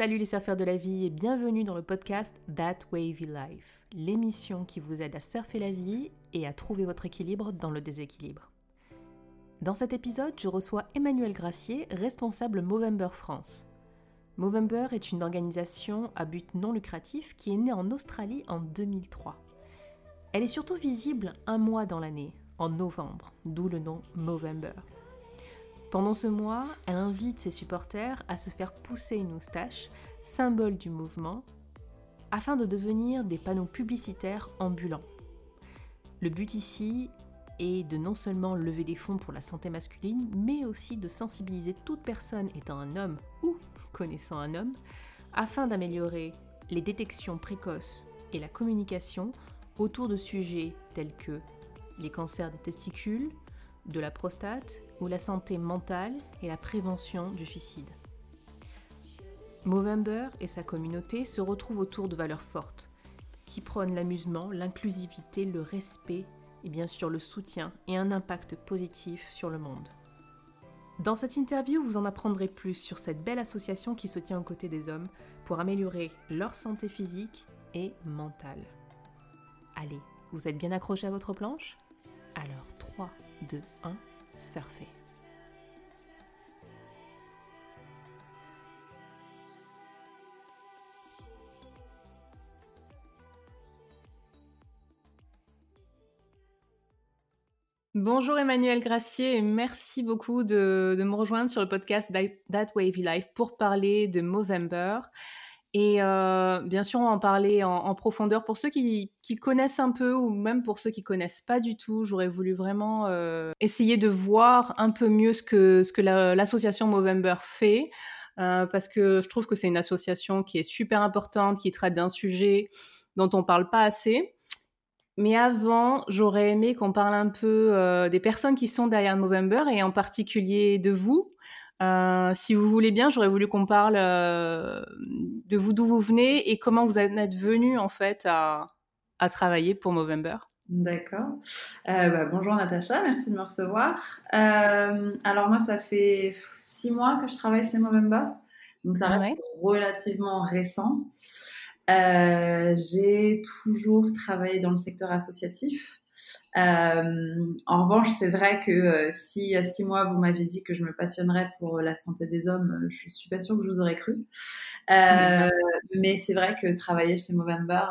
Salut les surfeurs de la vie et bienvenue dans le podcast That Wavy Life, l'émission qui vous aide à surfer la vie et à trouver votre équilibre dans le déséquilibre. Dans cet épisode, je reçois Emmanuel Gracier, responsable Movember France. Movember est une organisation à but non lucratif qui est née en Australie en 2003. Elle est surtout visible un mois dans l'année, en novembre, d'où le nom Movember. Pendant ce mois, elle invite ses supporters à se faire pousser une moustache, symbole du mouvement, afin de devenir des panneaux publicitaires ambulants. Le but ici est de non seulement lever des fonds pour la santé masculine, mais aussi de sensibiliser toute personne étant un homme ou connaissant un homme, afin d'améliorer les détections précoces et la communication autour de sujets tels que les cancers des testicules, de la prostate ou la santé mentale et la prévention du suicide. Movember et sa communauté se retrouvent autour de valeurs fortes, qui prônent l'amusement, l'inclusivité, le respect et bien sûr le soutien et un impact positif sur le monde. Dans cette interview, vous en apprendrez plus sur cette belle association qui se tient aux côtés des hommes pour améliorer leur santé physique et mentale. Allez, vous êtes bien accrochés à votre planche? Alors 3, 2, 1 surfer. Bonjour Emmanuel Gracier et merci beaucoup de, me rejoindre sur le podcast That Wavy Life pour parler de Movember. Et euh, bien sûr, on va en parler en, profondeur. Pour ceux qui, connaissent un peu ou même pour ceux qui connaissent pas du tout, j'aurais voulu vraiment euh, essayer de voir un peu mieux ce que, l'association Movember fait. Euh, parce que je trouve que c'est une association qui est super importante, qui traite d'un sujet dont on parle pas assez. Mais avant, j'aurais aimé qu'on parle un peu des personnes qui sont derrière Movember et en particulier de vous. Euh, si vous voulez bien, j'aurais voulu qu'on parle euh, de vous, d'où vous venez et comment vous êtes venu en fait à, travailler pour Movember. D'accord. Euh, bah, bonjour Natacha, merci de me recevoir. alors moi, ça fait six mois que je travaille chez Movember, donc ça reste relativement récent. J'ai toujours travaillé dans le secteur associatif. Euh, en revanche, c'est vrai que euh, si il y a six mois vous m'aviez dit que je me passionnerais pour la santé des hommes, euh, je suis pas sûre que je vous aurais cru. mais c'est vrai que travailler chez Movember,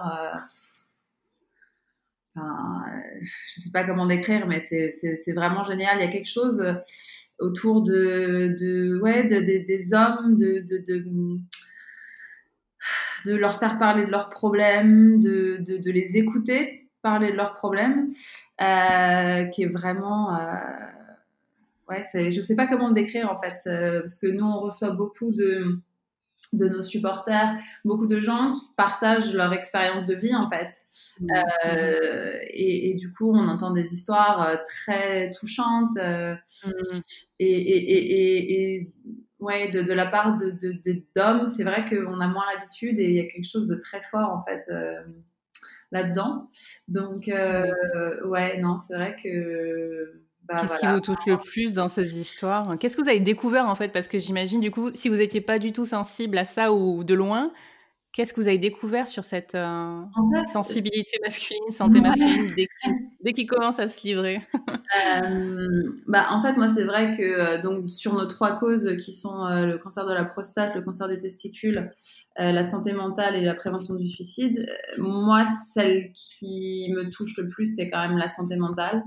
enfin, je sais pas comment décrire, mais c'est vraiment génial. Il y a quelque chose autour de, de ouais, des hommes, de, leur faire parler de leurs problèmes, de les écouter parler de leurs problèmes, euh, qui est vraiment... Euh, ouais, je sais pas comment le décrire en fait, euh, parce que nous, on reçoit beaucoup de de nos supporters, beaucoup de gens qui partagent leur expérience de vie en fait. Mmh. Et, et, du coup, on entend des histoires très touchantes mmh. et, et, et, ouais, de, de, la part de, d'hommes, c'est vrai qu'on a moins l'habitude et il y a quelque chose de très fort en fait là-dedans. Donc, euh, ouais, non, c'est vrai que. Bah, Qu'est-ce qui vous touche le plus dans ces histoires? Qu'est-ce que vous avez découvert en fait? Parce que j'imagine, du coup, si vous n'étiez pas du tout sensible à ça ou de loin, Qu'est-ce que vous avez découvert sur cette euh, sensibilité masculine, santé masculine, dès qu'il commence à se livrer? Euh, bah, En fait, moi, c'est vrai que euh, donc, sur nos trois causes qui sont le cancer de la prostate, le cancer des testicules, la santé mentale et la prévention du suicide, moi, celle qui me touche le plus, c'est quand même la santé mentale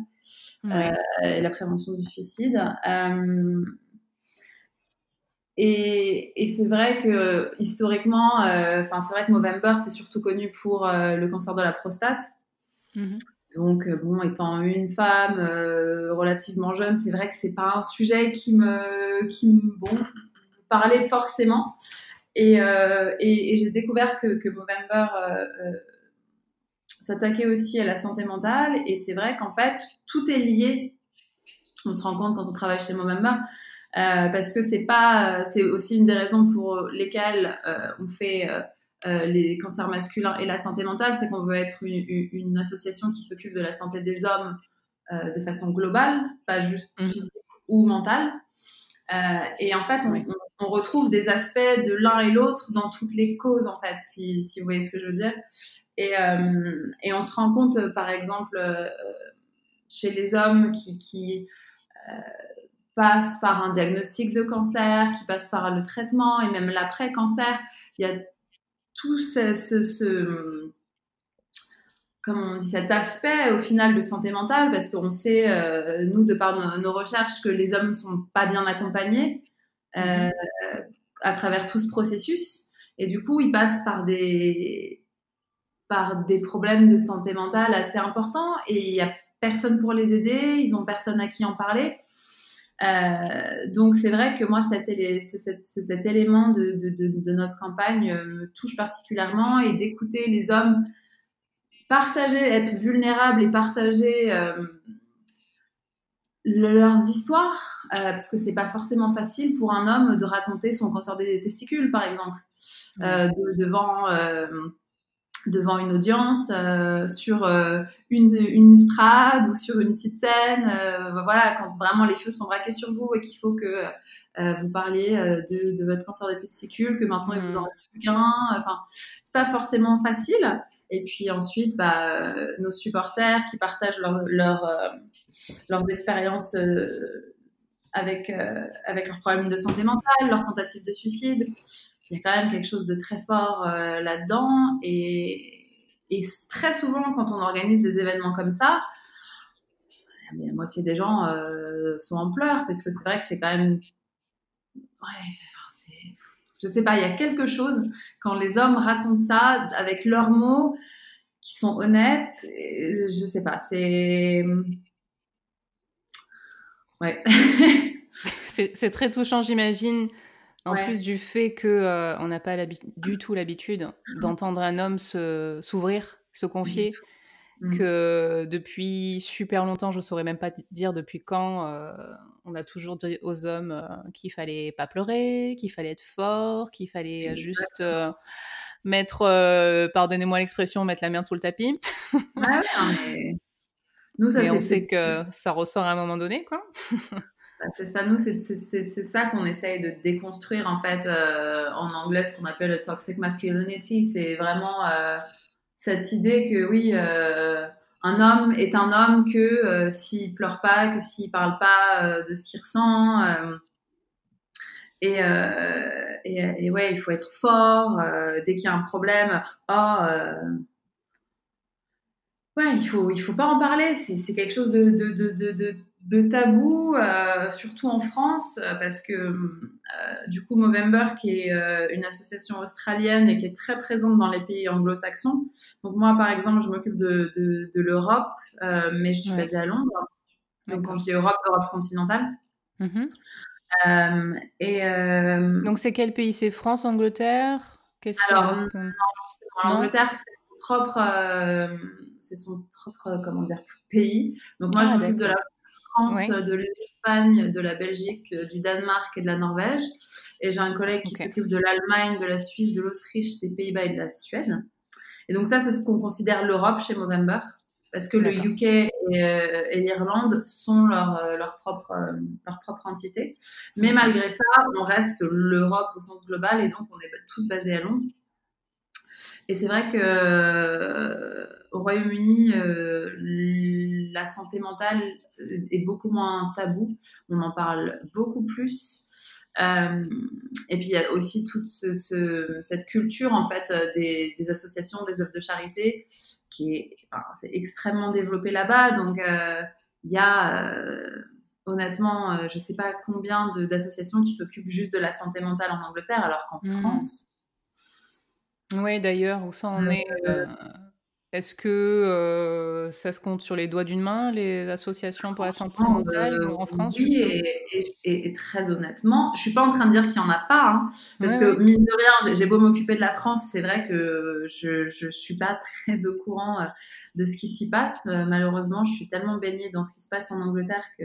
et la prévention du suicide. Et, c'est vrai que historiquement, euh, enfin c'est vrai que Movember c'est surtout connu pour euh, le cancer de la prostate. Mhm. Donc euh, bon, étant une femme relativement jeune, c'est vrai que c'est pas un sujet qui me qui me bon parlait forcément. Et, et, j'ai découvert que, que Movember s'attaquait aussi à la santé mentale. Et c'est vrai qu'en fait tout est lié. On se rend compte quand on travaille chez Movember parce que c'est pas, euh, c'est aussi une des raisons pour lesquelles euh, on fait les cancers masculins et la santé mentale, c'est qu'on veut être une, une, association qui s'occupe de la santé des hommes de façon globale, pas juste mmh. physique ou mentale. et en fait, on, on retrouve des aspects de l'un et l'autre dans toutes les causes, en fait, si, si, vous voyez ce que je veux dire. Et, euh, et on se rend compte, par exemple, euh, chez les hommes qui, qui passent par un diagnostic de cancer, qui passent par le traitement et même l'après-cancer, il y a tout ce, ce, ce comment on dit, cet aspect au final de santé mentale, parce qu'on sait, euh, nous, de par nos, nos, recherches, que les hommes ne sont pas bien accompagnés euh, mm-hmm. à travers tout ce processus. Et du coup, ils passent par des, par des problèmes de santé mentale assez importants et il n'y a personne pour les aider, ils n'ont personne à qui en parler. Euh, donc c'est vrai que moi cet, cet, cet élément de, de, de, de, notre campagne me touche particulièrement et d'écouter les hommes partager, être vulnérable et partager euh, leurs histoires, euh, parce que c'est pas forcément facile pour un homme de raconter son cancer des testicules, par exemple, euh, devant devant une audience, sur une, une strade ou sur une petite scène, voilà, quand vraiment les feux sont braqués sur vous et qu'il faut que vous parliez de, de, votre cancer des testicules, que maintenant il vous en reste plus qu'un. Enfin, c'est pas forcément facile. Et puis ensuite, bah, nos supporters qui partagent leur, leur, euh, leurs expériences euh, avec, euh, avec leurs problèmes de santé mentale, leurs tentatives de suicide. Il y a quand même quelque chose de très fort là-dedans. Et, et, très souvent, quand on organise des événements comme ça, la moitié des gens sont en pleurs parce que c'est vrai que c'est quand même. Ouais, je sais pas, il y a quelque chose quand les hommes racontent ça avec leurs mots qui sont honnêtes. Je sais pas, c'est. Ouais. c'est très touchant, j'imagine. En plus du fait que euh, on n'a pas du tout l'habitude d'entendre un homme s'ouvrir, se, confier, mm. que depuis super longtemps, je saurais même pas dire depuis quand, euh, on a toujours dit aux hommes euh, qu'il fallait pas pleurer, qu'il fallait être fort, qu'il fallait juste mettre, pardonnez-moi l'expression, mettre la merde sous le tapis. Ah mais... Nous, ça, on sait que ça ressort à un moment donné, quoi. C'est ça, nous, c'est ça qu'on essaye de déconstruire, en fait, euh, en anglais, ce qu'on appelle le toxic masculinity. C'est vraiment euh, cette idée que, oui, un homme est un homme que s'il pleure pas, que s'il parle pas de ce qu'il ressent et, euh, et, ouais, il faut être fort. Euh, dès qu'il y a un problème, oh, euh, ouais, il faut, il faut pas en parler. C'est quelque chose de, de tabou, euh, surtout en France, parce que euh, du coup, Movember, qui est une association australienne et qui est très présente dans les pays anglo-saxons. Donc moi, par exemple, je m'occupe de, de, de l'Europe, mais je suis basée à Londres. Donc quand je dis Europe, Europe continentale. Mm euh, et, euh, Donc, c'est quel pays? C'est France, Angleterre? Alors, non, justement, l'Angleterre, c'est son propre, euh, c'est son propre, comment dire, pays. Donc, moi, ah, je m'occupe de la France, de l'Espagne, de la Belgique, du Danemark et de la Norvège. Et j'ai un collègue qui s'occupe de l'Allemagne, de la Suisse, de l'Autriche, des Pays-Bas et de la Suède. Et donc ça, c'est ce qu'on considère l'Europe chez Movember parce que le UK et, euh, et l'Irlande sont leur, euh, leur, propre, euh, leur propre entité. Mais malgré ça, on reste l'Europe au sens global et donc on est tous basés à Londres. Et c'est vrai que au Royaume-Uni, la santé mentale est beaucoup moins tabou. On en parle beaucoup plus. Euh, et puis il y a aussi toute ce, cette culture en fait des, des, associations, des œuvres de charité qui est, enfin, extrêmement développé là-bas. Donc, euh, il y a euh, honnêtement, euh, je ne sais pas combien d'associations qui s'occupent juste de la santé mentale en Angleterre, alors qu'en mmh. France. Oui, d'ailleurs, où ça en est est-ce que euh, ça se compte sur les doigts d'une main, les associations pour la santé mentale euh, en France Oui, et, et, très honnêtement, je suis pas en train de dire qu'il y en a pas, hein, parce que mine de rien, j'ai beau m'occuper de la France, c'est vrai que je, je suis pas très au courant euh, de ce qui s'y passe. malheureusement, je suis tellement baignée dans ce qui se passe en Angleterre que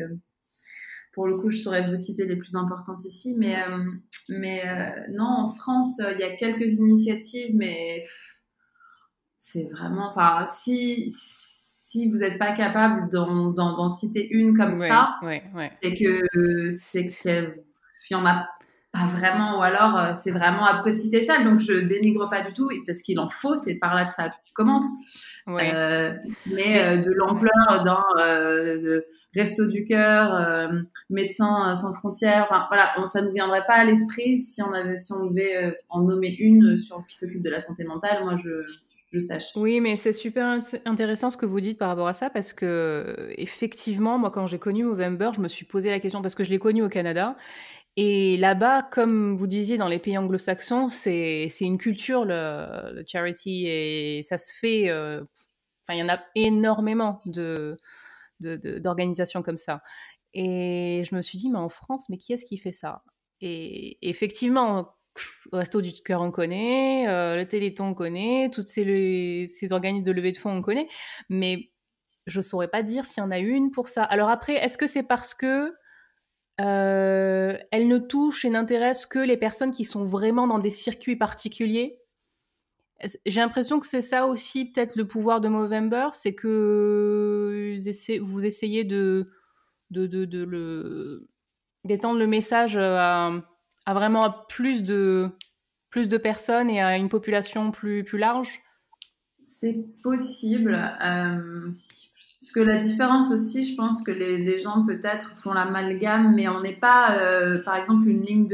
pour le coup, je saurais vous citer les plus importantes ici, mais mais non, en France, il y a quelques initiatives, mais c'est vraiment, enfin, si, si vous n'êtes pas capable d'en citer une comme ça, c'est que c'est qu'il y en a pas vraiment, ou alors euh, c'est vraiment à petite échelle. Donc je dénigre pas du tout parce qu'il en faut, c'est par là que ça commence. Euh, mais euh, de l'ampleur d'un Resto du cœur, Médecins sans frontières, enfin voilà, on, ça ne viendrait pas à l'esprit si on avait, si on devait en nommer une sur qui s'occupe de la santé mentale. Moi, je je sache. Oui, mais c'est super intéressant ce que vous dites par rapport à ça parce que effectivement, moi, quand j'ai connu Movember, je me suis posé la question parce que je l'ai connu au Canada et là-bas, comme vous disiez, dans les pays anglo-saxons, c'est une culture, le, charity, et ça se fait. Euh, il y en a énormément de d'organisations comme ça. Et je me suis dit, mais en France, mais qui est-ce qui fait ça? Et effectivement, Resto du Cœur, on connaît, euh, le Téléthon, on connaît, toutes ces, organismes de levée de fonds, on connaît, mais je ne saurais pas dire s'il y en a une pour ça. Alors après, est-ce que c'est parce que euh, ne touche et n'intéresse que les personnes qui sont vraiment dans des circuits particuliers? J'ai l'impression que c'est ça aussi peut-être le pouvoir de Movember, c'est que vous essayez de, de, de, le d'étendre le message à, vraiment plus de plus de personnes et à une population plus plus large? C'est possible. Euh, parce que la différence aussi, je pense que les, gens peut-être font l'amalgame, mais on n'est pas, euh, par exemple, une ligne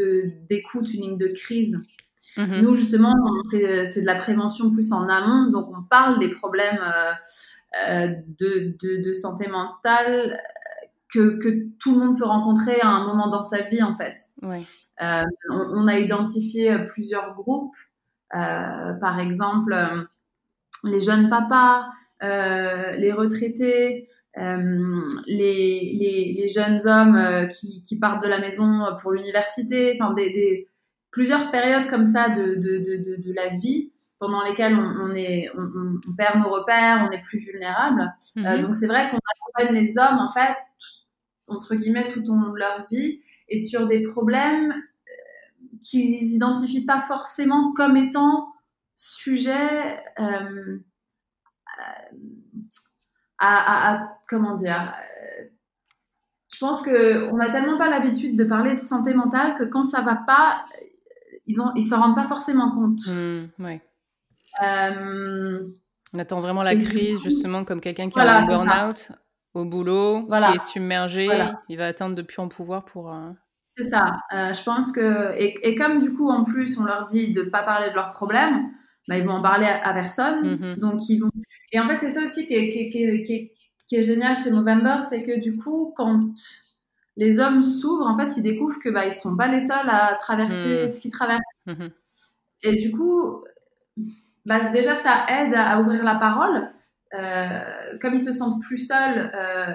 d'écoute, une ligne de crise. Mhm. Nous, justement, c'est de la prévention plus en amont, donc on parle des problèmes euh, euh, de, de, santé mentale que, que, tout le monde peut rencontrer à un moment dans sa vie, en fait. on, on, a identifié plusieurs groupes, par exemple, les jeunes papas, euh, les retraités, euh, les, les, les, jeunes hommes euh, qui, qui, partent de la maison pour l'université, enfin des, des, plusieurs périodes comme ça de, de, de, de la vie pendant lesquelles on, on est, on, on, perd nos repères, on est plus vulnérable. Mhm. donc c'est vrai qu'on accompagne les hommes en fait entre guillemets tout au long de leur vie et sur des problèmes qu'ils n'identifient pas forcément comme étant sujet euh, à, comment dire euh, je pense que on n'a tellement pas l'habitude de parler de santé mentale que quand ça va pas ils ont ils s'en rendent pas forcément compte. Mmh, euh, on attend vraiment la crise justement comme quelqu'un qui a un burn-out au boulot qui est submergé il va atteindre de plus en pouvoir pour euh, c'est ça je pense que et, et, comme du coup en plus on leur dit de pas parler de leurs problèmes bah, ils vont en parler à, personne. Mm-hmm. Donc, ils vont. Et en fait, c'est ça aussi qui est, qui, qui, qui est, génial chez November, c'est que du coup, quand les hommes s'ouvrent, en fait, ils découvrent que bah, ils sont pas les seuls à traverser mm. ce qu'ils traversent. Mm-hmm. Et du coup, bah, déjà, ça aide à, ouvrir la parole. Euh, comme ils se sentent plus seuls euh,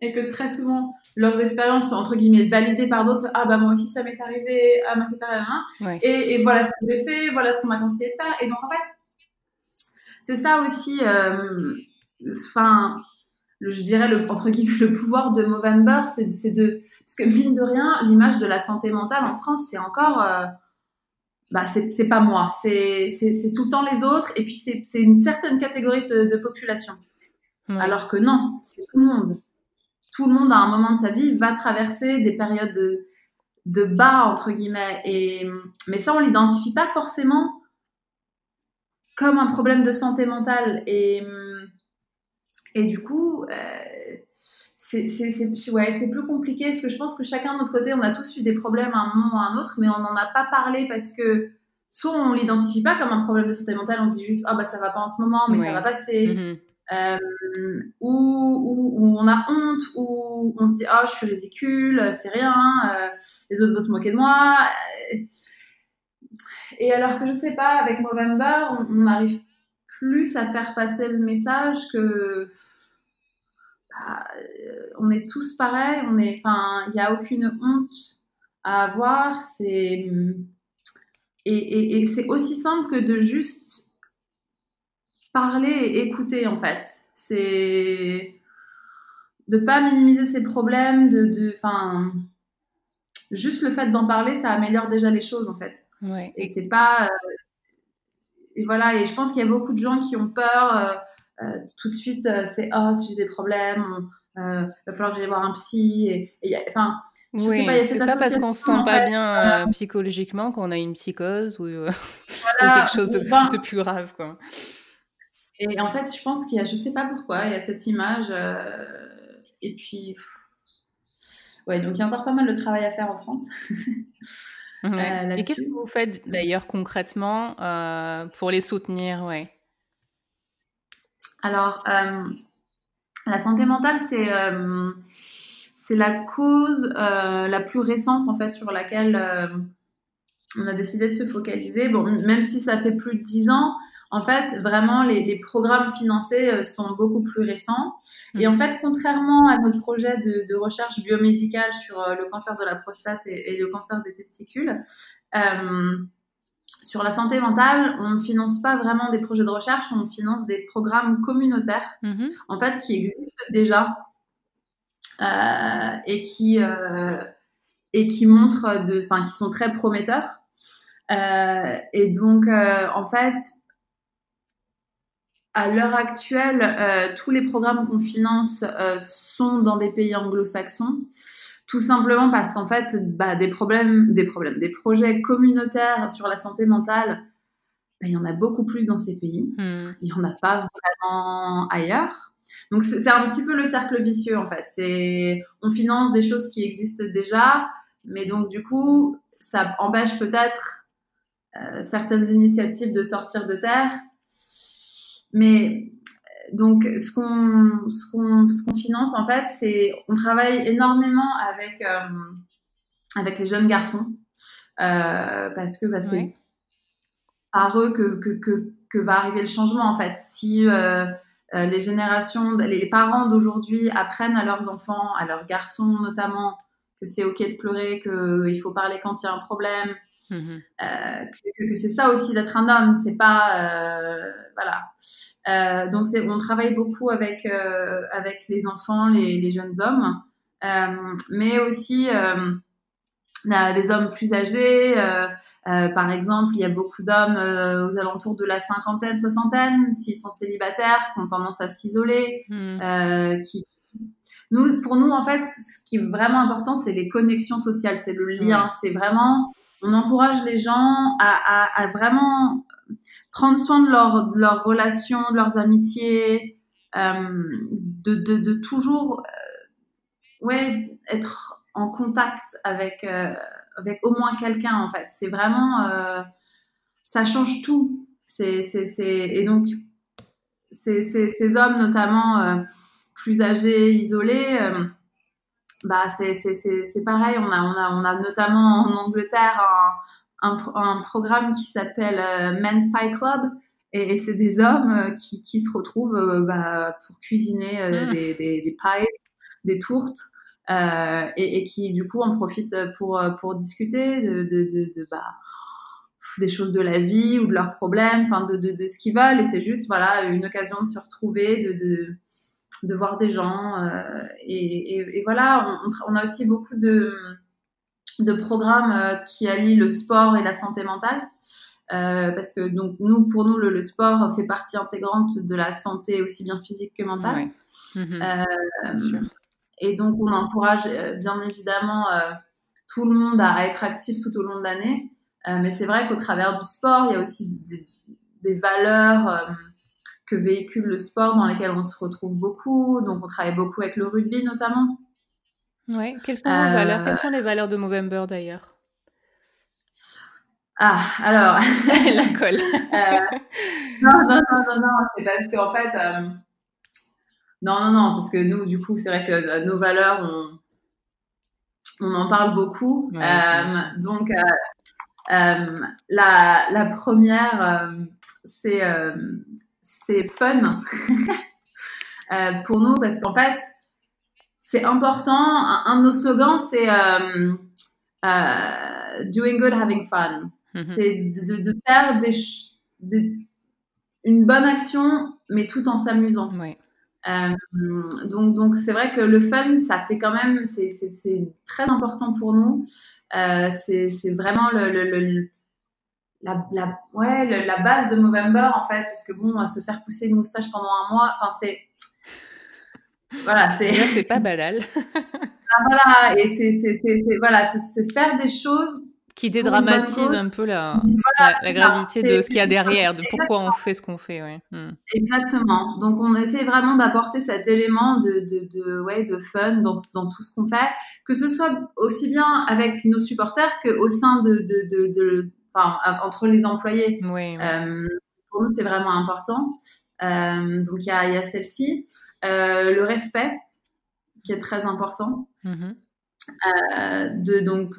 et que très souvent leurs expériences sont entre guillemets validées par d'autres. Ah bah moi aussi ça m'est arrivé, ah moi c'est arrivé, et, et, voilà ce que j'ai fait, voilà ce qu'on m'a conseillé de faire. Et donc en fait, c'est ça aussi, euh, enfin, je dirais le, entre guillemets le pouvoir de Movember, c'est de, parce que mine de rien, l'image de la santé mentale en France, c'est encore, euh, bah c'est pas moi, c'est tout le temps les autres, et puis c'est une certaine catégorie de, de population. Alors que non, c'est tout le monde tout le monde à un moment de sa vie va traverser des périodes de, de bas entre guillemets et mais ça on l'identifie pas forcément comme un problème de santé mentale et et du coup euh, c'est ouais, plus compliqué parce que je pense que chacun de notre côté on a tous eu des problèmes à un moment ou à un autre mais on n'en a pas parlé parce que soit on l'identifie pas comme un problème de santé mentale on se dit juste oh bah ça va pas en ce moment mais ça va passer mm-hmm. Euh, où, où, on a honte, où on se dit oh je suis ridicule, c'est rien, euh, les autres vont se moquer de moi. Et alors que je sais pas, avec Movember, on n'arrive plus à faire passer le message que bah, on est tous pareils, on est, enfin, il n'y a aucune honte à avoir. C'est et, et c'est aussi simple que de juste parler et écouter en fait. C'est de pas minimiser ses problèmes, de, enfin, juste le fait d'en parler, ça améliore déjà les choses en fait. Et c'est pas, euh, et voilà. Et je pense qu'il y a beaucoup de gens qui ont peur. Euh, euh, tout de suite, c'est oh si j'ai des problèmes, il va falloir que j'aille voir un psy. Et, enfin, Je oui, sais pas, c'est pas parce qu'on se sent pas bien psychologiquement qu'on a une psychose ou, quelque chose de, de, plus grave, quoi. Et en fait, je pense qu'il y a, je sais pas pourquoi, il y a cette image. et puis, ouais, donc il y a encore pas mal de travail à faire en France. Euh, et qu'est-ce que vous faites d'ailleurs concrètement euh, pour les soutenir ouais? Alors, euh, la santé mentale, c'est c'est la cause la plus récente en fait sur laquelle on a décidé de se focaliser. Bon, même si ça fait plus de dix ans, en fait, vraiment, les, programmes financés euh, sont beaucoup plus récents. Et en mm. fait, contrairement à notre projet de, recherche biomédicale sur euh, le cancer de la prostate et, le cancer des testicules, euh, sur la santé mentale, on ne finance pas vraiment des projets de recherche, on finance des programmes communautaires, mm-hmm. en fait, qui existent déjà et qui et qui montrent, de, enfin, qui sont très prometteurs. et donc, en fait, à l'heure actuelle, euh, tous les programmes qu'on finance euh, sont dans des pays anglo-saxons, tout simplement parce qu'en fait, bah, des problèmes, des problèmes, des projets communautaires sur la santé mentale, bah, il y en a beaucoup plus dans ces pays. Hmm. Il n'y en a pas vraiment ailleurs. Donc c'est un petit peu le cercle vicieux en fait. C'est on finance des choses qui existent déjà, mais donc du coup ça empêche peut-être euh, certaines initiatives de sortir de terre mais donc, ce qu'on ce qu'on ce qu'on finance en fait, c'est on travaille énormément avec euh, avec les jeunes garçons euh, parce que bah, c'est par eux que, que, que, que, va arriver le changement en fait. Si euh les générations, les parents d'aujourd'hui apprennent à leurs enfants, à leurs garçons notamment, que c'est ok de pleurer, qu'il faut parler quand il y a un problème, Mhm. Euh, que, c'est ça aussi d'être un homme, c'est pas euh, voilà. Euh, donc on travaille beaucoup avec avec les enfants, les, les jeunes hommes, mais aussi des hommes plus âgés. par exemple, il y a beaucoup d'hommes aux alentours de la cinquantaine, soixantaine, s'ils sont célibataires, qui ont tendance à s'isoler, mhm. qui nous, pour nous, en fait, ce qui est vraiment important, c'est les connexions sociales, c'est le lien, c'est vraiment on encourage les gens à, vraiment prendre soin de, leurs relations, de leurs amitiés, euh, de, toujours euh, ouais, être en contact avec, euh, avec au moins quelqu'un, en fait. C'est vraiment... ça change tout. Et donc, ces hommes, notamment plus âgés, isolés bah c'est pareil. On a, on, a, on a notamment en Angleterre un, un, programme qui s'appelle euh, Men's Pie Club. Et, c'est des hommes euh, qui, qui, se retrouvent euh, bah, pour cuisiner ah. des, des, des, pies, des tourtes, et, et, qui du coup en profitent pour, pour discuter de, de, de, bah, des choses de la vie ou de leurs problèmes, enfin de, de, de ce qu'ils veulent. Et c'est juste voilà une occasion de se retrouver, de, de, de voir des gens. Euh, et, voilà, on, a aussi beaucoup de, de programmes euh, qui allient le sport et la santé mentale. Euh, parce que donc nous, pour nous, le, sport fait partie intégrante de la santé aussi bien physique que mentale. Mhm. et donc on encourage bien évidemment tout le monde à, être actif tout au long de l'année. mais c'est vrai qu'au travers du sport, il y a aussi des, des valeurs que véhicule le sport dans lesquels on se retrouve beaucoup. Donc, on travaille beaucoup avec le rugby notamment. Oui, quelles sont vos valeurs? Quelles sont les valeurs de Movember d'ailleurs? Ah, alors. La colle. Euh, non, non, non, non, non, c'est parce qu'en fait. Euh, non, non, non, parce que nous, du coup, c'est vrai que euh, nos valeurs, on, on en parle beaucoup. donc, la, la, première, c'est c'est fun euh, pour nous parce qu'en fait, c'est important. Un, de nos slogans, c'est euh, euh, doing good, having fun. Mm-hmm. C'est de, faire des, une bonne action, mais tout en s'amusant. donc, donc c'est vrai que le fun, ça fait quand même, c'est très important pour nous. c'est vraiment le la, la, ouais, la base de Movember, en fait, parce que bon, se faire pousser une moustache pendant un mois, enfin, c'est. voilà, c'est. c'est pas banal. Ah, voilà, et c'est voilà, faire des choses qui dédramatise un peu la, la, gravité de ce qu'il y a derrière, de pourquoi on fait ce qu'on fait. Ouais. Hmm. Exactement. Donc on essaie vraiment d'apporter cet élément de, de, de, ouais, de fun dans, dans tout ce qu'on fait, que ce soit aussi bien avec nos supporters qu'au sein de, de, de, enfin, entre les employés. Oui, euh, pour nous, c'est vraiment important. Euh, donc il y a, y a celle-ci. Euh, le respect, qui est très important. Mm-hmm. Euh, de donc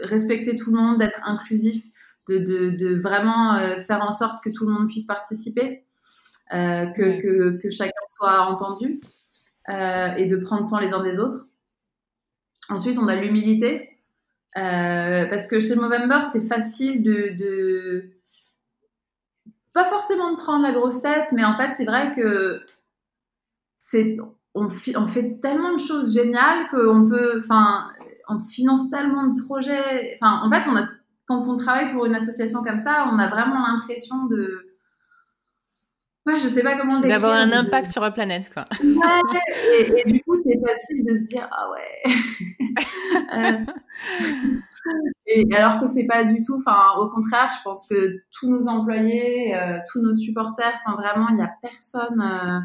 respecter tout le monde, d'être inclusif, de, de, de vraiment euh, faire en sorte que tout le monde puisse participer, euh, que, que, chacun soit entendu et de prendre soin les uns des autres. Ensuite, on a l'humilité. Parce que chez Movember, c'est facile de, de, pas forcément de prendre la grosse tête, mais en fait, c'est vrai que c'est on, fait tellement de choses géniales qu'on peut, enfin, on finance tellement de projets. Enfin, en fait, on a, quand on travaille pour une association comme ça, on a vraiment l'impression de, Ouais, je sais pas comment le D'avoir un impact sur la planète, quoi. Ouais, et, du coup, c'est facile de se dire, ah ouais. Euh, et alors que c'est pas du tout, enfin, au contraire, je pense que tous nos employés, euh, tous nos supporters, enfin, vraiment, il n'y a personne euh,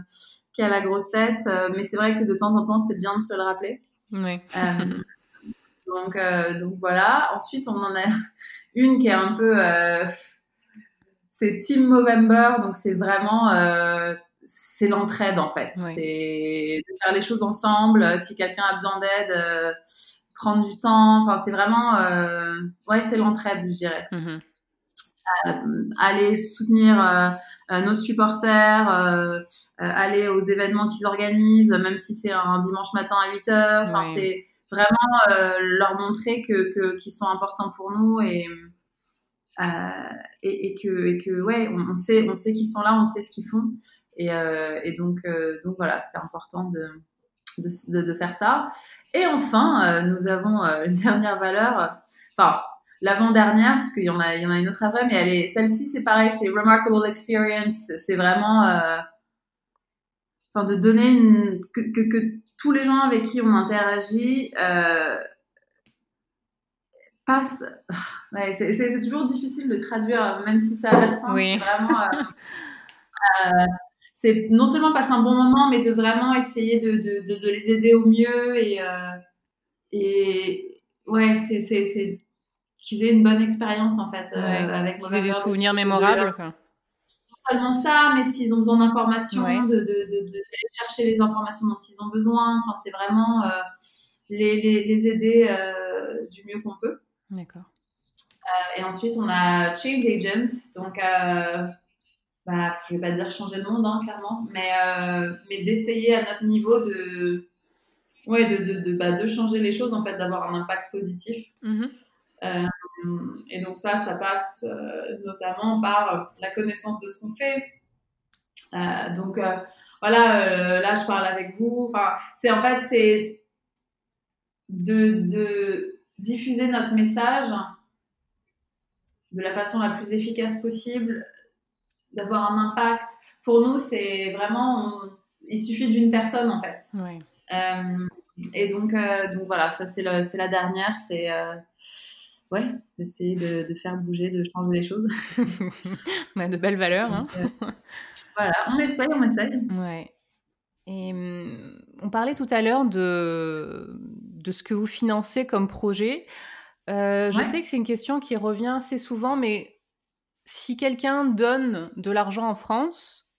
qui a la grosse tête. mais c'est vrai que de temps en temps, c'est bien de se le rappeler. Oui. donc, donc voilà. Ensuite, on en a une qui est un peu c'est Team Movember, donc c'est vraiment euh, c'est l'entraide en fait. C'est de faire les choses ensemble. Si quelqu'un a besoin d'aide, euh, prendre du temps. Enfin, c'est vraiment euh, ouais, c'est l'entraide, je dirais. Mm-hmm. aller soutenir nos supporters, aller aux événements qu'ils organisent, même si c'est un dimanche matin à 8 heures. Enfin, c'est vraiment leur montrer que qu'ils sont importants pour nous et euh, et, et, que, et que ouais, on, sait, on sait qu'ils sont là, on sait ce qu'ils font. Et, euh, et donc, euh, donc voilà, c'est important de, de, de, faire ça. Et enfin, nous avons une dernière valeur, enfin, l'avant-dernière, parce qu'il y, en a, y en a une autre après, mais elle est, celle-ci, c'est pareil, c'est Remarkable Experience. C'est vraiment, enfin, de donner une, que, que, que, tous les gens avec qui on interagit, euh, passe. Ouais, c'est toujours difficile de traduire, même si ça a l'air simple. C'est vraiment. Euh, euh, c'est non seulement passer un bon moment, mais de vraiment essayer de, de, de, les aider au mieux et, euh, et ouais, c'est qu'ils aient une bonne expérience en fait avec Qu'ils aient des souvenirs mémorables. Quoi. Non seulement ça, mais s'ils ont besoin d'informations, de, de, chercher les informations dont ils ont besoin. Enfin, c'est vraiment les, les, les, aider du mieux qu'on peut. D'accord. Euh, et ensuite, on a Change Agent. Donc, euh, bah, je vais pas dire changer le monde, hein, clairement, mais, euh, mais d'essayer à notre niveau de, ouais, de, de, de, bah, de changer les choses, en fait, d'avoir un impact positif. Mm-hmm. Et donc ça, ça passe notamment par la connaissance de ce qu'on fait. Donc voilà, là je parle avec vous. Enfin, c'est en fait c'est de, de diffuser notre message de la façon la plus efficace possible, d'avoir un impact. Pour nous, c'est vraiment, il suffit d'une personne en fait. Euh, et donc, euh, donc voilà, ça c'est la dernière, c'est euh, ouais, d'essayer de, faire bouger, de changer les choses. de belles valeurs. Hein. voilà, on essaye, on essaye. Ouais. Et hum, on parlait tout à l'heure de, de ce que vous financez comme projet. Euh, je sais que c'est une question qui revient assez souvent, mais si quelqu'un donne de l'argent en France,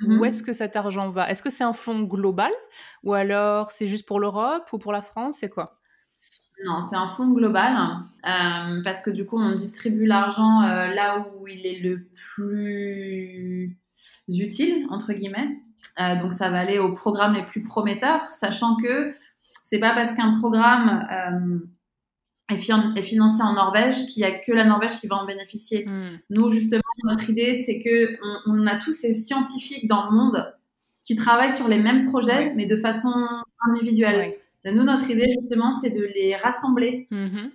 où mmh est-ce que cet argent va? Est-ce que c'est un fonds global? Ou alors c'est juste pour l'Europe ou pour la France? C'est quoi? Non, c'est un fonds global euh, parce que du coup, on distribue l'argent euh, là où il est le plus utile, entre guillemets. donc, ça va aller aux programmes les plus prometteurs, sachant que c'est pas parce qu'un programme euh, est, financé en Norvège qu'il y a que la Norvège qui va en bénéficier. Hmm. Nous, justement, notre idée, c'est que on, a tous ces scientifiques dans le monde qui travaillent sur les mêmes projets, mais de façon individuelle. Nous, notre idée, justement, c'est de les rassembler mm-hmm.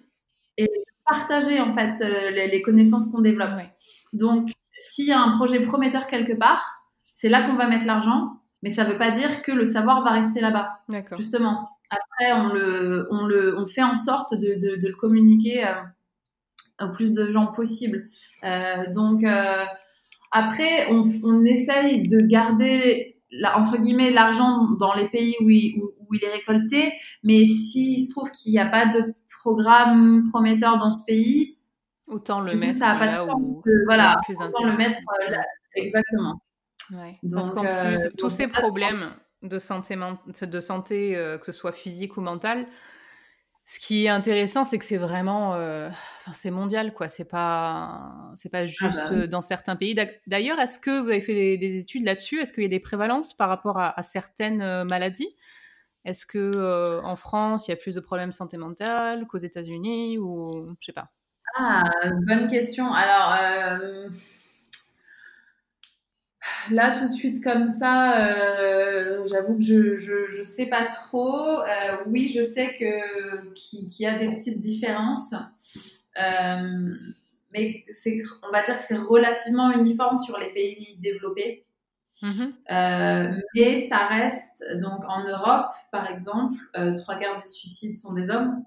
et de partager, en fait, euh, les, connaissances qu'on développe. Donc, s'il y a un projet prometteur quelque part, c'est là qu'on va mettre l'argent Mais ça ne veut pas dire que le savoir va rester là-bas. D'accord. Justement. Après, on, le, on, le, on fait en sorte de, de, de le communiquer au plus de gens possible. donc, après, on, on, essaye de garder, la, entre guillemets, l'argent dans les pays où il, où, où il est récolté. Mais s'il se trouve qu'il n'y a pas de programme prometteur dans ce pays, autant le mettre ça n'a pas de sens. voilà, autant le mettre là, exactement. Ouais. Donc, Parce qu'en plus, euh, tous ces problèmes de santé, de santé euh, que ce soit physique ou mentale, ce qui est intéressant, c'est que c'est vraiment, euh, enfin, c'est mondial, quoi. C'est pas, c'est pas juste ah bah dans certains pays. D'ailleurs, est-ce que vous avez fait des, des études là-dessus? Est-ce qu'il y a des prévalences par rapport à, à certaines maladies? Est-ce que en France, il y a plus de problèmes de santé mentale qu'aux États-Unis ou je sais pas Ah, bonne question. Alors là, tout de suite comme ça, euh, j'avoue que je, je, sais pas trop. oui, je sais que qu'il y a des petites différences. mais c'est, on va dire que c'est relativement uniforme sur les pays développés. Mhm. Euh, mais ça reste, donc en Europe, par exemple, euh, trois quarts des suicides sont des hommes.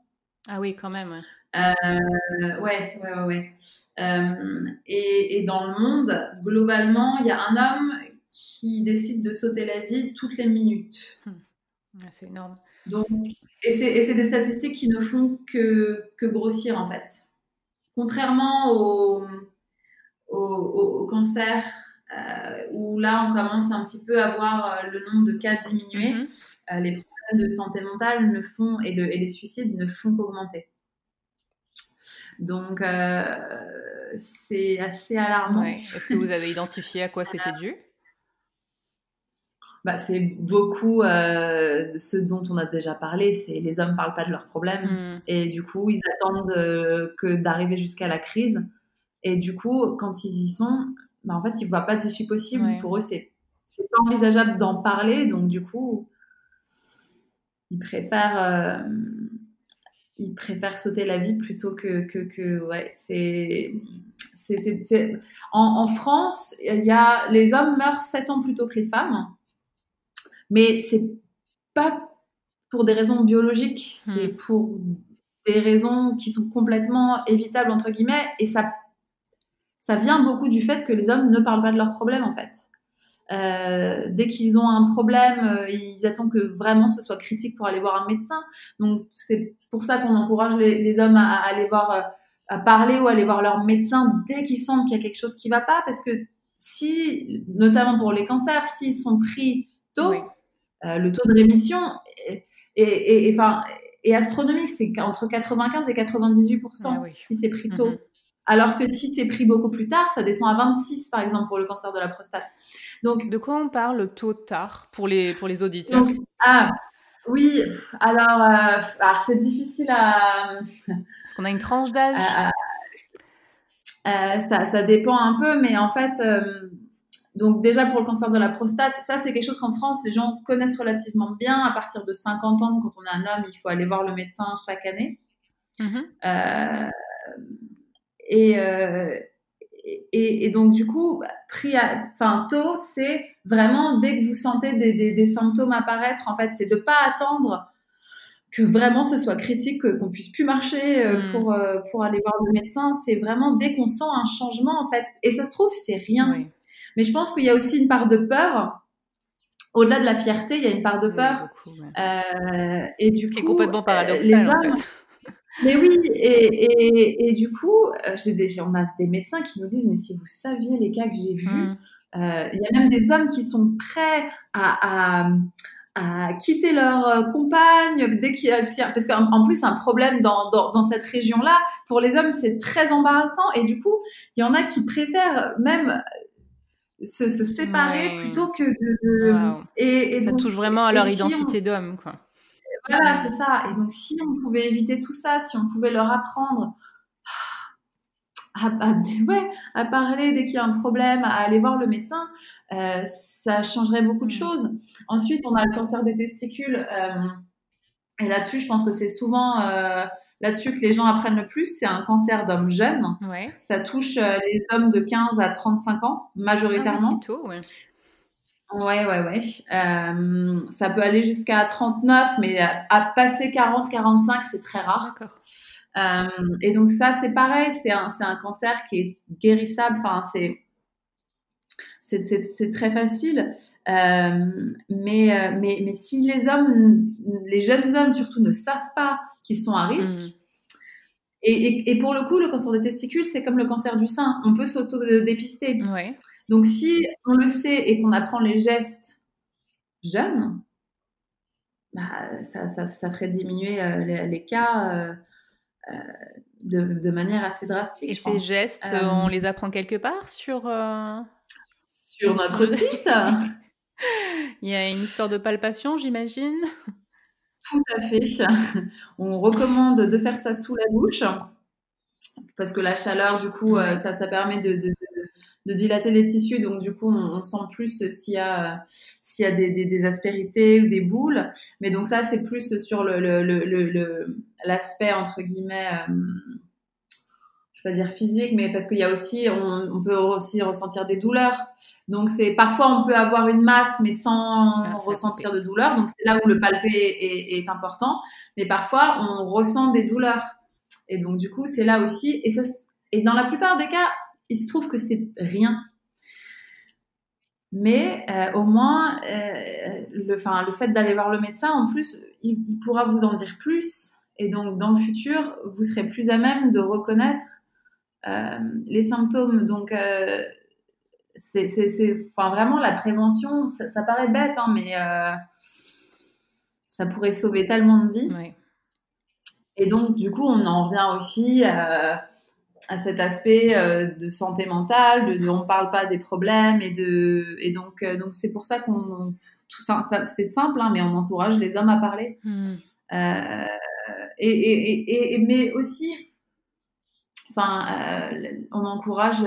Ah oui, quand même. Euh, ouais, ouais, ouais. Euh, et, et, dans le monde, globalement, il y a un homme qui décide de sauter la vie toutes les minutes. Hmm. c'est énorme. Donc, et c'est des statistiques qui ne font que, que grossir, en fait. Contrairement au, au, au cancer euh, où là, on commence un petit peu à voir le nombre de cas diminuer. Mhm. Les problèmes de santé mentale ne font, et, et les suicides ne font qu'augmenter. Donc, c'est assez alarmant. Est-ce que vous avez identifié à quoi c'était dû? Bah, c'est beaucoup ce dont on a déjà parlé, c'est les hommes parlent pas de leurs problèmes hmm. et du coup ils attendent que d'arriver jusqu'à la crise et du coup quand ils y sont, bah, en fait, ils ne voient pas d'issue possible. Pour eux, c'est n'est pas envisageable d'en parler. Donc, du coup, ils préfèrent, euh, ils préfèrent sauter la vie plutôt que. que, que ouais, c'est. En, en, France, il y a, les hommes meurent 7 ans plus tôt que les femmes. Mais c'est pas pour des raisons biologiques, c'est hmm. pour des raisons qui sont complètement évitables, entre guillemets, et ça ça vient beaucoup du fait que les hommes ne parlent pas de leurs problèmes en fait. Euh, dès qu'ils ont un problème, euh, ils attendent que vraiment ce soit critique pour aller voir un médecin. Donc c'est pour ça qu'on encourage les, hommes à, aller voir, euh, à parler ou à aller voir leur médecin dès qu'ils sentent qu'il y a quelque chose qui va pas, parce que si, notamment pour les cancers, s'ils sont pris tôt, le taux de rémission est, astronomique, c'est entre 95 et 98 ah si c'est pris tôt. Mm-hmm. Alors que si c'est pris beaucoup plus tard, ça descend à 26 par exemple pour le cancer de la prostate. Donc, de quoi on parle tôt tard pour les, pour les auditeurs? Ah oui, alors, euh, alors c'est difficile à. Est-ce qu'on a une tranche d'âge euh, ça, ça, dépend un peu, mais en fait, euh, donc déjà pour le cancer de la prostate, ça c'est quelque chose qu'en France les gens connaissent relativement bien. À partir de 50 ans, quand on est un homme, il faut aller voir le médecin chaque année. Mmh euh, et, et, donc, du coup, enfin, tôt, c'est vraiment dès que vous sentez des, des, symptômes apparaître, en fait, c'est de pas attendre que vraiment ce soit critique, qu'on puisse plus marcher euh, hmm. pour, euh, pour aller voir le médecin. C'est vraiment dès qu'on sent un changement, en fait. Et ça se trouve, c'est rien. Mais je pense qu'il y a aussi une part de peur. Au-delà de la fierté, il y a une part de peur. et du qui est complètement paradoxal. en fait mais oui, et, et, du coup, euh, des, on a des médecins qui nous disent, mais si vous saviez les cas que j'ai vus, mmh. euh, il y a même des hommes qui sont prêts à, à, à quitter leur euh, compagne dès qu'il parce qu'en plus un problème dans, dans, dans cette région-là, pour les hommes, c'est très embarrassant, et du coup, il y en a qui préfèrent même se, se séparer plutôt que de... Et, et, Ça touche vraiment à leur identité d'homme, quoi. Voilà, c'est ça. Et donc, si on pouvait éviter tout ça, si on pouvait leur apprendre à, ouais, à parler dès qu'il y a un problème, à aller voir le médecin, euh, ça changerait beaucoup de mm. choses. Ensuite, on a le cancer des testicules. Euh, et là-dessus, je pense que c'est souvent euh, là-dessus que les gens apprennent le plus. C'est un cancer d'hommes jeunes. Ça touche les hommes de 15 à 35 ans, majoritairement. Ah, tôt, ouais. Ouais, ouais, ouais. Euh, ça peut aller jusqu'à 39, mais à passer 40, 45, c'est très rare. Euh, et donc ça, c'est pareil, c'est un, un, cancer qui est guérissable. Enfin, c'est c'est très facile. Euh, mais, mais, mais si les hommes, les jeunes hommes surtout, ne savent pas qu'ils sont à risque, mm. Et, et, pour le coup, le cancer des testicules, c'est comme le cancer du sein. On peut s'auto-dépister. Ouais. Donc, si on le sait et qu'on apprend les gestes jeunes, bah, ça, ça, ferait diminuer euh, les, cas euh, euh, de, de, manière assez drastique. Et ces gestes, on les apprend quelque part sur, sur notre site Il y a une histoire de palpation, j'imagine Tout à fait. On recommande de faire ça sous la bouche parce que la chaleur, du coup, ça, ça permet de, de dilater les tissus. Donc, du coup, on, sent plus s'il y a, s'il y a des, des, aspérités ou des boules. Mais donc, ça, c'est plus sur le, l'aspect, entre guillemets, euh, je vais pas dire physique, mais parce qu'il y a aussi, on, peut aussi ressentir des douleurs. Donc, c'est parfois, on peut avoir une masse, mais sans ah, ressentir de douleur. Donc, c'est là où le palpé est, est, important. Mais parfois, on ressent des douleurs. Et donc, du coup, c'est là aussi. Et, ça, et dans la plupart des cas, il se trouve que c'est rien. Mais euh, au moins, euh, le, le fait d'aller voir le médecin, en plus, il, pourra vous en dire plus. Et donc, dans le futur, vous serez plus à même de reconnaître les symptômes. Donc, c'est enfin, vraiment la prévention. Ça, paraît bête, hein, mais ça pourrait sauver tellement de vies. Et donc, du coup, on en revient aussi à cet aspect euh, de santé mentale, de, on ne parle pas des problèmes et de et donc euh, donc c'est pour ça qu'on tout ça, c'est simple hein, mais on encourage les hommes à parler hmm. euh, et, et, et, mais aussi enfin on encourage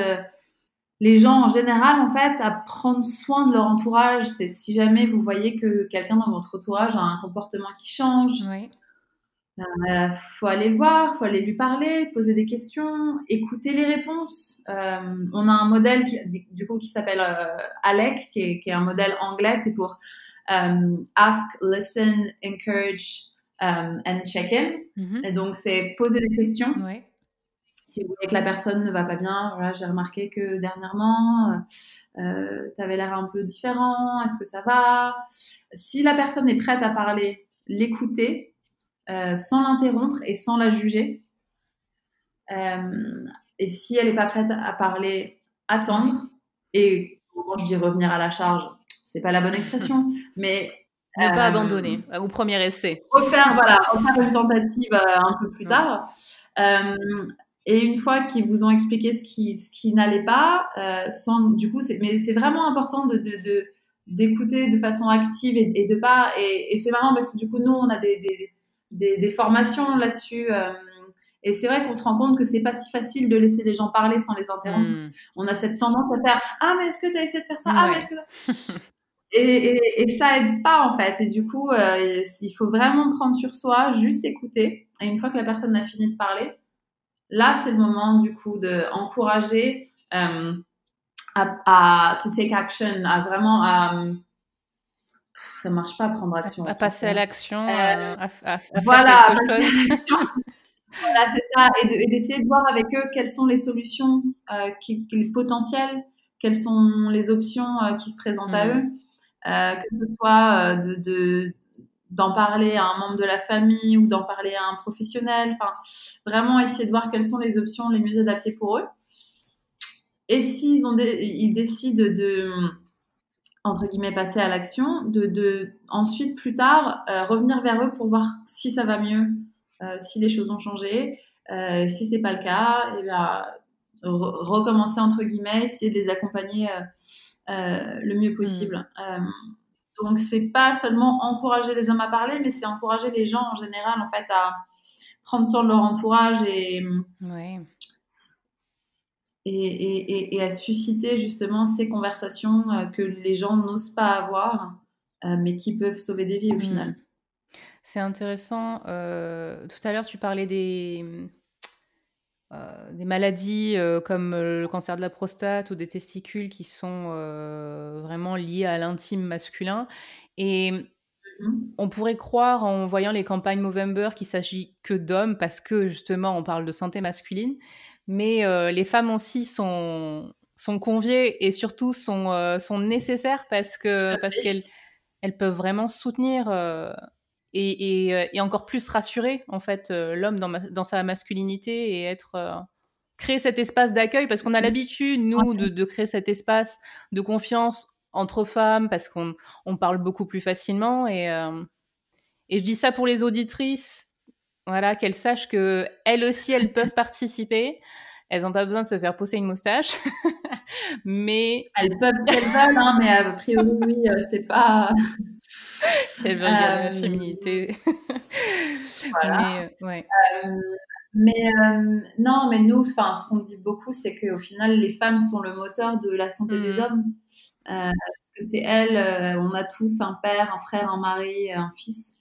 les gens en général en fait à prendre soin de leur entourage c'est si jamais vous voyez que quelqu'un dans votre entourage a un comportement qui change oui. Il euh, faut aller le voir, faut aller lui parler, poser des questions, écouter les réponses. Euh, on a un modèle qui, du coup qui s'appelle euh, ALEC, qui est, qui est, un modèle anglais, c'est pour ask, listen, encourage and check in. Mm-hmm. Et donc c'est poser des questions. Si vous voyez que la personne ne va pas bien, voilà, j'ai remarqué que dernièrement, euh, tu avais l'air un peu différent, est-ce que ça va? Si la personne est prête à parler, l'écouter, euh, sans l'interrompre et sans la juger. Euh, et si elle n'est pas prête à parler, attendre. Et quand je dis revenir à la charge, c'est pas la bonne expression, mais ne pas euh, abandonner au premier essai. Refaire, voilà, refaire une tentative un peu plus tard. Et une fois qu'ils vous ont expliqué ce qui, ce qui n'allait pas, sans, du coup, mais c'est vraiment important de, de, d'écouter de façon active et, et de pas. Et, et c'est marrant parce que du coup, nous, on a des, des, des, formations là-dessus. Euh, et c'est vrai qu'on se rend compte que c'est pas si facile de laisser les gens parler sans les interrompre. Hmm. On a cette tendance à faire Ah, mais est-ce que tu as essayé de faire ça? Ah, mais est-ce que. et, et, ça aide pas en fait. Et du coup, euh, il faut vraiment prendre sur soi, juste écouter. Et une fois que la personne a fini de parler, là, c'est le moment du coup d'encourager euh, à, à to take action, à vraiment à, ça marche pas à prendre action. À, passer à l'action, euh, à, à, voilà, faire quelque chose. voilà, c'est ça, et d'essayer de, voir avec eux quelles sont les solutions euh, qui, les potentielles, quelles sont les options euh, qui se présentent à mm. eux, euh, que ce soit de, de d'en parler à un membre de la famille ou d'en parler à un professionnel. Enfin, vraiment essayer de voir quelles sont les options les mieux adaptées pour eux. Et s'ils ont ils décident de entre guillemets passer à l'action, de, de, ensuite plus tard euh, revenir vers eux pour voir si ça va mieux, euh, si les choses ont changé. Euh, si c'est pas le cas, et eh bien recommencer entre guillemets, essayer de les accompagner le mieux possible. Mm. Donc c'est pas seulement encourager les hommes à parler, mais c'est encourager les gens en général en fait à prendre soin de leur entourage et ouais et, à susciter justement ces conversations euh, que les gens n'osent pas avoir, euh, mais qui peuvent sauver des vies au mmh. final. C'est intéressant. Euh, tout à l'heure, tu parlais des, des maladies comme le cancer de la prostate ou des testicules qui sont vraiment liées à l'intime masculin. Et mmh. on pourrait croire en voyant les campagnes Movember qu'il s'agit que d'hommes parce que justement on parle de santé masculine, mais les femmes aussi sont sont conviées et surtout sont, sont nécessaires parce que parce qu'elles elles peuvent vraiment soutenir et, et, et, encore plus rassurer en fait l'homme dans, dans, sa masculinité et être créer cet espace d'accueil parce qu'on a mmh. l'habitude nous de, de, créer cet espace de confiance entre femmes parce qu'on on parle beaucoup plus facilement et et je dis ça pour les auditrices voilà qu'elles sachent que elles aussi elles peuvent participer elles n'ont pas besoin de se faire pousser une moustache. mais. Elles peuvent si elles veulent, hein, mais a priori, oui, euh, c'est pas. si elles veulent garder la euh, féminité. voilà. Mais, ouais. Euh, mais non, mais nous, ce qu'on dit beaucoup, c'est qu'au final, les femmes sont le moteur de la santé des mmh. hommes. parce que c'est elles, on a tous un père, un frère, un mari, un fils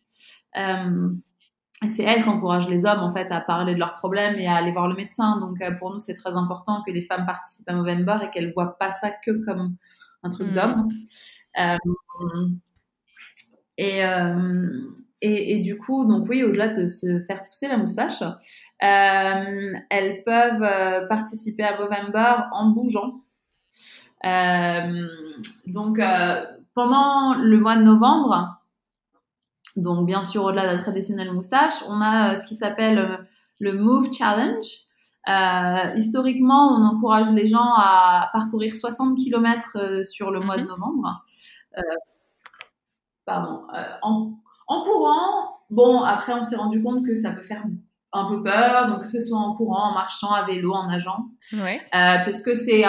c'est elle qui encourage les hommes en fait à parler de leurs problèmes et à aller voir le médecin. Donc euh, pour nous c'est très important que les femmes participent à Movember et qu'elles voient pas ça que comme un truc mm. d'homme. Euh, euh, et, et, du coup donc oui au-delà de se faire pousser la moustache, elles peuvent participer à Movember en bougeant. donc pendant le mois de novembre donc, bien sûr, au-delà de la traditionnelle moustache, on a euh, ce qui s'appelle euh, le Move Challenge. Euh, historiquement, on encourage les gens à parcourir 60 km sur le mois de mhm. novembre. Pardon. En, courant, bon, après, on s'est rendu compte que ça peut faire un peu peur, donc que ce soit en courant, en marchant, à vélo, en nageant. parce que c'est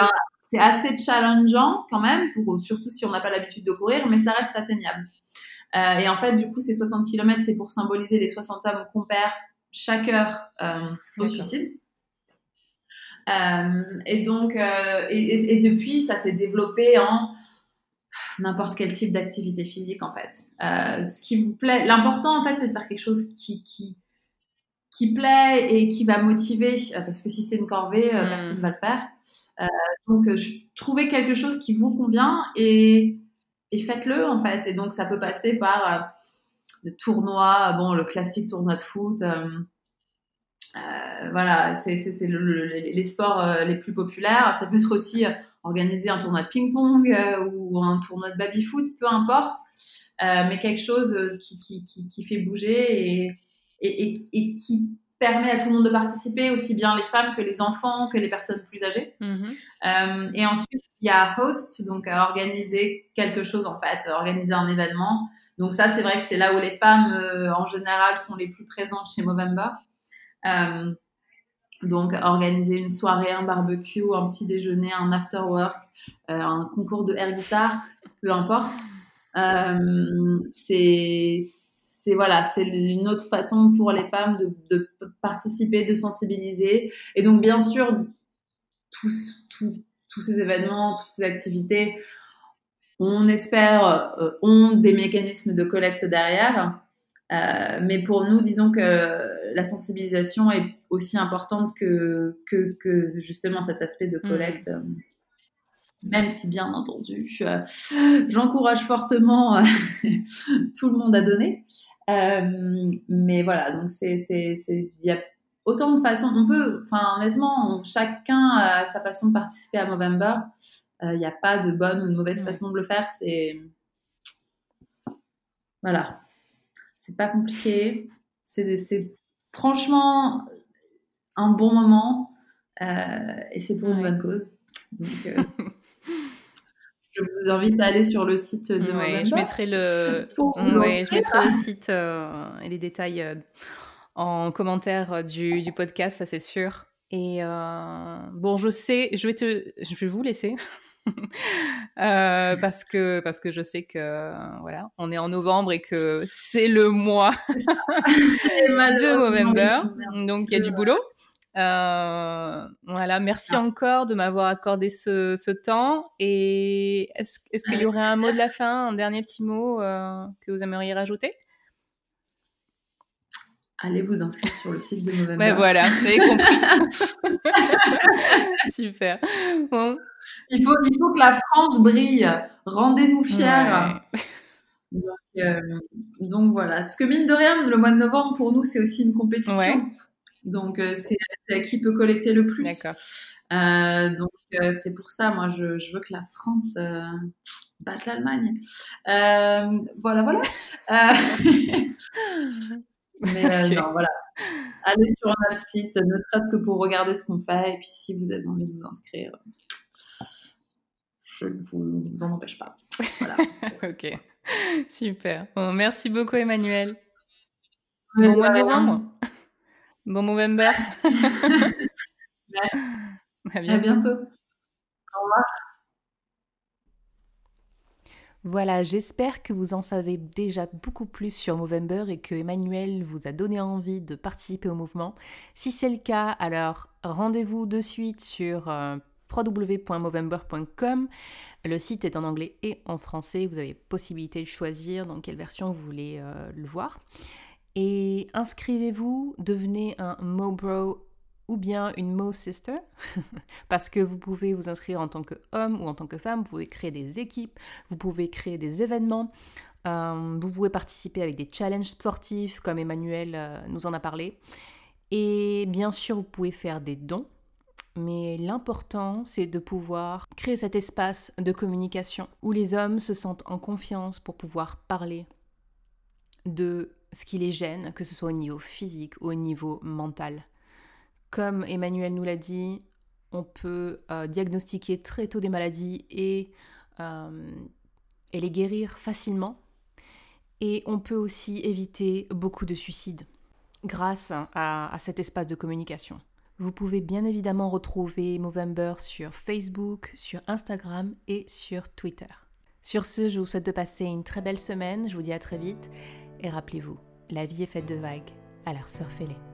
c'est assez challengeant quand même, pour, surtout si on n'a pas l'habitude de courir, mais ça reste atteignable. Euh, et en fait, du coup, ces 60 km, c'est pour symboliser les 60 hommes qu'on perd chaque heure euh, au suicide. Euh, et donc, et, depuis, ça s'est développé en n'importe quel type d'activité physique, en fait. ce qui vous plaît, l'important, en fait, c'est de faire quelque chose qui, qui, qui plaît et qui va motiver, parce que si c'est une corvée, hmm. personne ne va le faire. donc, trouver quelque chose qui vous convient et et faites-le en fait. Et donc ça peut passer par euh, le tournoi, bon le classique tournoi de foot. Euh, euh, voilà, c'est les sports les plus populaires. Ça peut être aussi organiser un tournoi de ping-pong ou un tournoi de baby-foot, peu importe, mais quelque chose qui, qui, qui, qui fait bouger et, et, et, qui permet à tout le monde de participer, aussi bien les femmes que les enfants, que les personnes plus âgées. Mm-hmm. et ensuite, il y a host, donc à organiser quelque chose en fait, organiser un événement. Donc ça, c'est vrai que c'est là où les femmes euh, en général sont les plus présentes chez Movember. Euh, donc organiser une soirée, un barbecue, un petit déjeuner, un after work, euh, un concours de air guitare, peu importe. c'est c'est voilà, une autre façon pour les femmes de, participer, de sensibiliser. Et donc bien sûr, tous ces événements, toutes ces activités, on espère, euh, ont des mécanismes de collecte derrière. Euh, mais pour nous, disons que la sensibilisation est aussi importante que, que, justement cet aspect de collecte. Mm. Même si, bien entendu, euh, j'encourage fortement tout le monde à donner. mais voilà, donc c'est, il y a autant de façons. On peut, enfin, honnêtement, chacun a sa façon de participer à Movember. Il euh, n'y a pas de bonne ou de mauvaise façon de le faire. C'est. Voilà. C'est pas compliqué. C'est franchement un bon moment. Euh, et c'est pour une bonne cause. Donc. Euh, je vous invite à aller sur le site de ouais, Je mettrai le, ouais, je mettrai le site et les détails en commentaire euh, du, du podcast, ça c'est sûr. Et euh, bon, je sais, je vais te, je vais vous laisser. euh, parce que parce que je sais que voilà, on est en novembre et que c'est le mois de November, donc il y a du boulot. Euh, voilà, merci encore de m'avoir accordé ce, ce, temps. Et est-ce est qu'il y aurait un mot de la fin, un dernier petit mot euh, que vous aimeriez rajouter? Allez vous inscrire sur le site de Movember. Ouais, voilà, vous avez compris. Super. Bon. Il, faut, il faut que la France brille. Rendez-nous fiers. Euh, donc, voilà. Parce que mine de rien, le mois de novembre, pour nous, c'est aussi une compétition. Donc euh, c'est qui peut collecter le plus. D'accord. Euh, donc c'est pour ça, moi, je, je, veux que la France batte l'Allemagne. voilà, voilà. Mais non, voilà. Allez sur notre site, ne serait-ce que pour regarder ce qu'on fait. Et puis si vous avez envie de vous inscrire, je ne vous, en empêche pas. Voilà. ok. Super. Bon, merci beaucoup, Emmanuel. Bon mois de novembre. Bon November. à bientôt. À bientôt. Au revoir. Voilà, j'espère que vous en savez déjà beaucoup plus sur Movember et que Emmanuel vous a donné envie de participer au mouvement. Si c'est le cas, alors rendez-vous de suite sur euh, www.movember.com. Le site est en anglais et en français. Vous avez possibilité de choisir dans quelle version vous voulez euh, le voir. Et inscrivez-vous, devenez un Mobro ou bien une Mo Sister, parce que vous pouvez vous inscrire en tant qu'homme ou en tant que femme, vous pouvez créer des équipes, vous pouvez créer des événements, euh, vous pouvez participer avec des challenges sportifs comme Emmanuel euh, nous en a parlé. Et bien sûr, vous pouvez faire des dons, mais l'important, c'est de pouvoir créer cet espace de communication où les hommes se sentent en confiance pour pouvoir parler de ce qui les gêne, que ce soit au niveau physique ou au niveau mental. Comme Emmanuel nous l'a dit, on peut euh, diagnostiquer très tôt des maladies et, euh, et les guérir facilement. Et on peut aussi éviter beaucoup de suicides grâce à cet espace de communication. Vous pouvez bien évidemment retrouver Movember sur Facebook, sur Instagram et sur Twitter. Sur ce, je vous souhaite de passer une très belle semaine, je vous dis à très vite et rappelez-vous, la vie est faite de vagues, alors surfez-les.